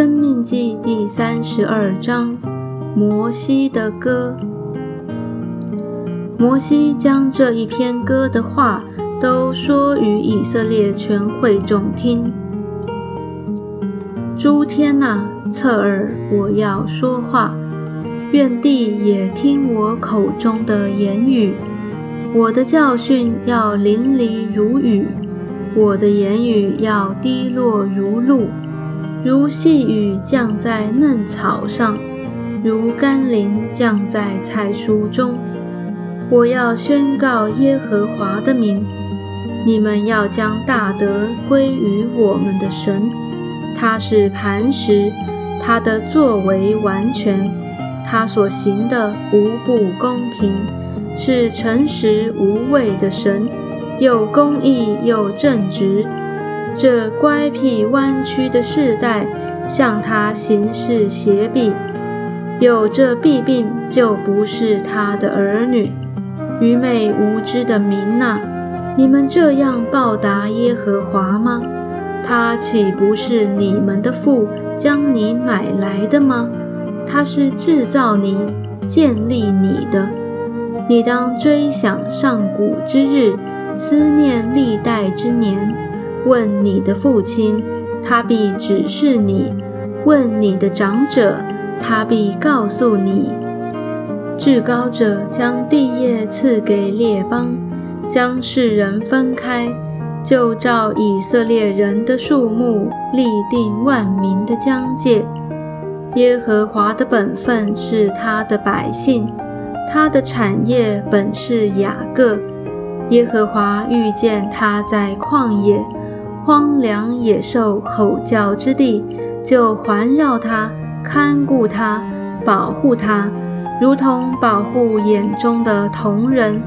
生命记第三十二章，摩西的歌。摩西将这一篇歌的话都说与以色列全会众听。诸天呐，侧耳，我要说话；愿地也听我口中的言语。我的教训要淋漓如雨，我的言语要滴落如露，如细雨降在嫩草上，如甘霖降在菜蔬中。我要宣告耶和华的名，你们要将大德归于我们的神。他是磐石，他的作为完全，他所行的无不公平，是诚实无畏的神，又公义又正直。这乖僻弯曲的世代向他行事邪僻，有这弊病就不是他的儿女。愚昧无知的民呐，你们这样报答耶和华吗？他岂不是你们的父将你买来的吗？他是制造你、建立你的。你当追想上古之日，思念历代之年。问你的父亲，他必指示你；问你的长者，他必告诉你。至高者将地业赐给列邦，将世人分开。就照以色列人的数目立定万民的疆界。耶和华的本分是他的百姓，他的产业本是雅各。耶和华遇见他在旷野、荒凉野兽吼叫之地，就环绕他，看顾他，保护他，如同保护眼中的瞳人，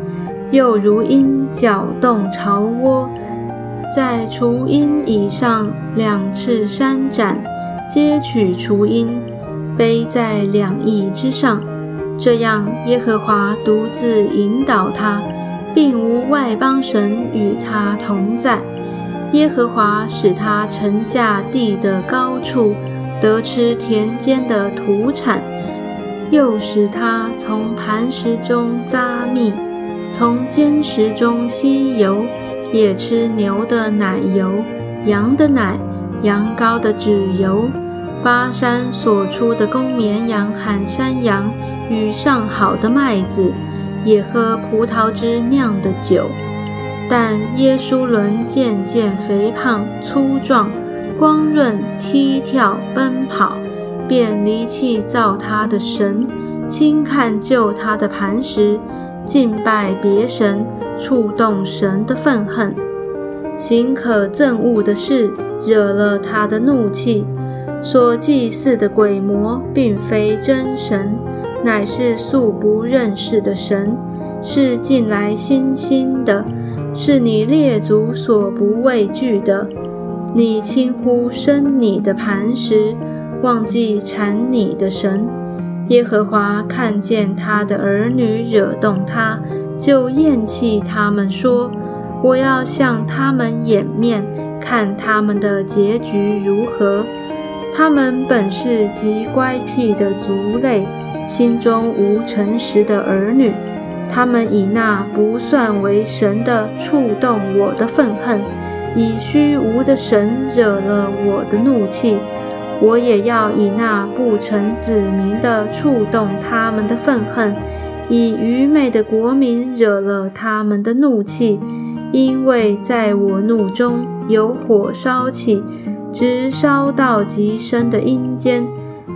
又如鹰搅动巢窝。在雏鹰以上两翅扇展，接取雏鹰，背在两翼之上。这样，耶和华独自引导他，并无外邦神与他同在。耶和华使他乘驾地的高处，得吃田间的土产，又使他从磐石中扎蜜，从坚石中吸油。也吃牛的奶油、羊的奶、羊羔的脂油，巴山所出的公绵羊和山羊与上好的麦子，也喝葡萄汁酿的酒。但耶稣伦渐渐肥胖粗壮，光润踢跳奔跑，便离弃造他的神，轻看救他的磐石，敬拜别神。触动神的愤恨，行可憎恶的事，惹了他的怒气。所祭祀的鬼魔，并非真神，乃是素不认识的神，是近来新兴的，是你列祖所不畏惧的。你轻忽生你的磐石，忘记产你的神。耶和华看见他的儿女惹动他。就厌弃他们，说：“我要向他们掩面，看他们的结局如何。他们本是极乖僻的族类，心中无诚实的儿女。他们以那不算为神的触动我的愤恨，以虚无的神惹了我的怒气。我也要以那不成子民的触动他们的愤恨。”以愚昧的国民惹了他们的怒气，因为在我怒中有火烧起，直烧到极深的阴间，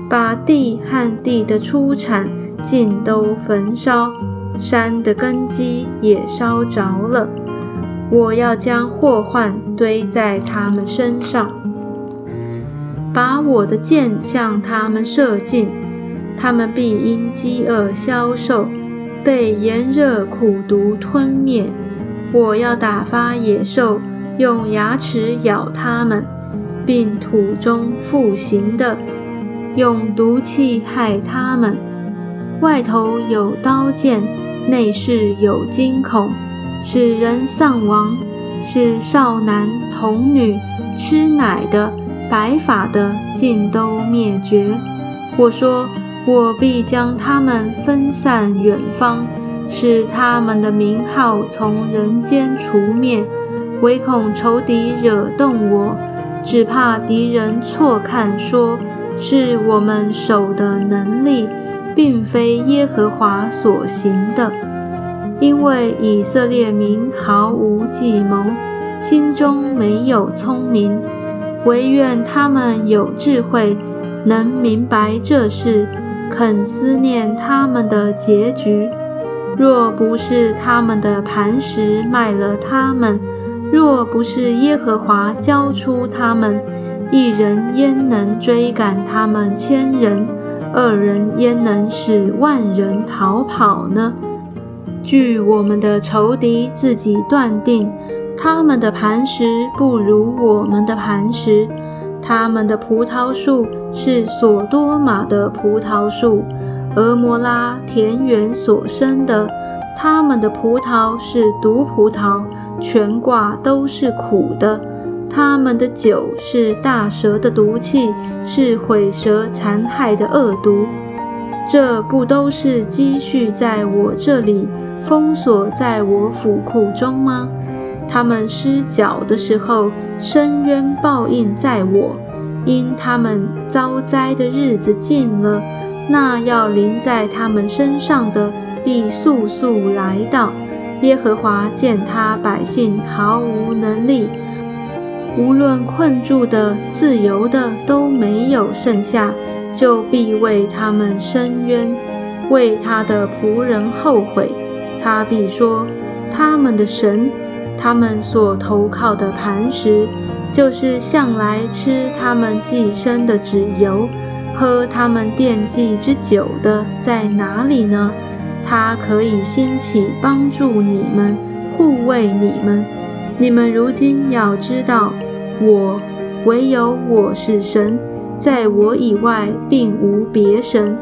把地和地的出产尽都焚烧，山的根基也烧着了。我要将祸患堆在他们身上，把我的箭向他们射尽，他们必因饥饿消瘦。被炎热苦毒吞灭，我要打发野兽用牙齿咬他们，并土中复行的用毒气害他们。外头有刀剑，内室有惊恐，使人丧亡，是少男童女吃奶的白发的尽都灭绝。我说，我必将他们分散远方，使他们的名号从人间除灭。唯恐仇敌惹动我，只怕敌人错看，说是我们手的能力，并非耶和华所行的。因为以色列民毫无计谋，心中没有聪明，唯愿他们有智慧。能明白这事，肯思念他们的结局。若不是他们的磐石卖了他们，若不是耶和华交出他们，一人焉能追赶他们千人？二人焉能使万人逃跑呢？据我们的仇敌自己断定，他们的磐石不如我们的磐石。他们的葡萄树是索多玛的葡萄树，俄摩拉田园所生的。他们的葡萄是毒葡萄，全挂都是苦的。他们的酒是大蛇的毒气，是毁蛇残害的恶毒。这不都是积蓄在我这里，封锁在我府库中吗？他们失脚的时候，深渊报应在我，因他们遭灾的日子近了，那要临在他们身上的必速速来到。耶和华见他百姓毫无能力，无论困住的、自由的都没有剩下，就必为他们伸冤，为他的仆人后悔。他必说：他们的神。他们所投靠的磐石，就是向来吃他们寄生的脂油，喝他们惦记之酒的，在哪里呢？他可以兴起帮助你们，护卫你们。你们如今要知道，我唯有我是神，在我以外并无别神。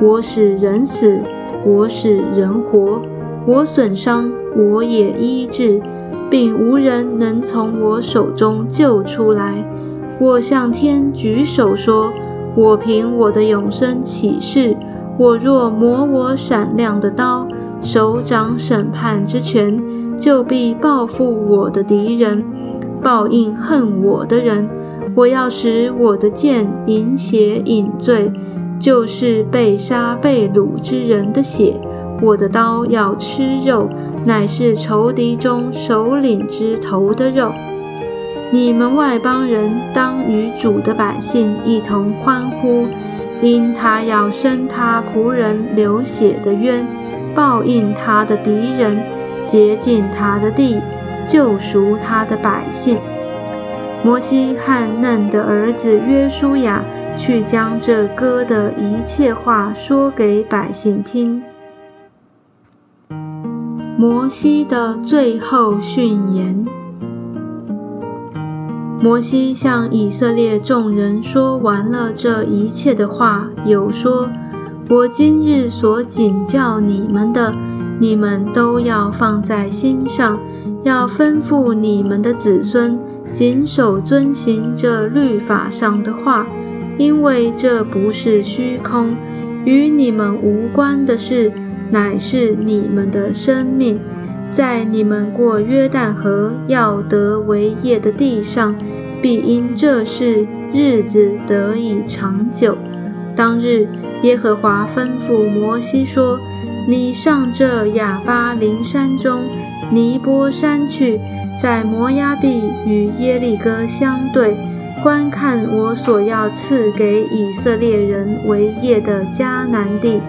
我使人死，我使人活，我损伤，我也医治。并无人能从我手中救出来。我向天举手说：“我凭我的永生起誓，我若磨我闪亮的刀，手掌审判之权，就必报复我的敌人，报应恨我的人。我要使我的剑饮血饮醉，就是被杀被掳之人的血。我的刀要吃肉。”乃是仇敌中首领之头的肉。你们外邦人当与主的百姓一同欢呼，因他要生他仆人流血的冤，报应他的敌人，洁净他的地，救赎他的百姓。摩西和嫩的儿子约书亚去将这歌的一切话说给百姓听。摩西的最后训言。摩西向以色列众人说完了这一切的话，有说：“我今日所警教你们的，你们都要放在心上，要吩咐你们的子孙谨守遵行这律法上的话，因为这不是虚空，与你们无关的事。”乃是你们的生命，在你们过约旦河要得为业的地上，必因这事日子得以长久。当日，耶和华吩咐摩西说：“你上这亚巴林山中尼波山去，在摩崖地与耶利哥相对，观看我所要赐给以色列人为业的迦南地。”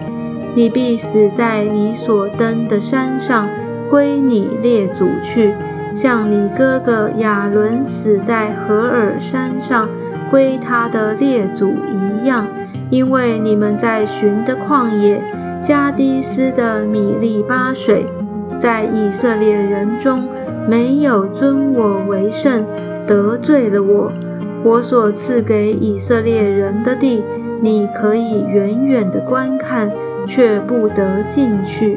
你必死在你所登的山上，归你列祖去；像你哥哥亚伦死在何尔山上，归他的列祖一样。因为你们在寻的旷野，加迪斯的米利巴水，在以色列人中没有尊我为圣，得罪了我。我所赐给以色列人的地，你可以远远的观看。却不得进去。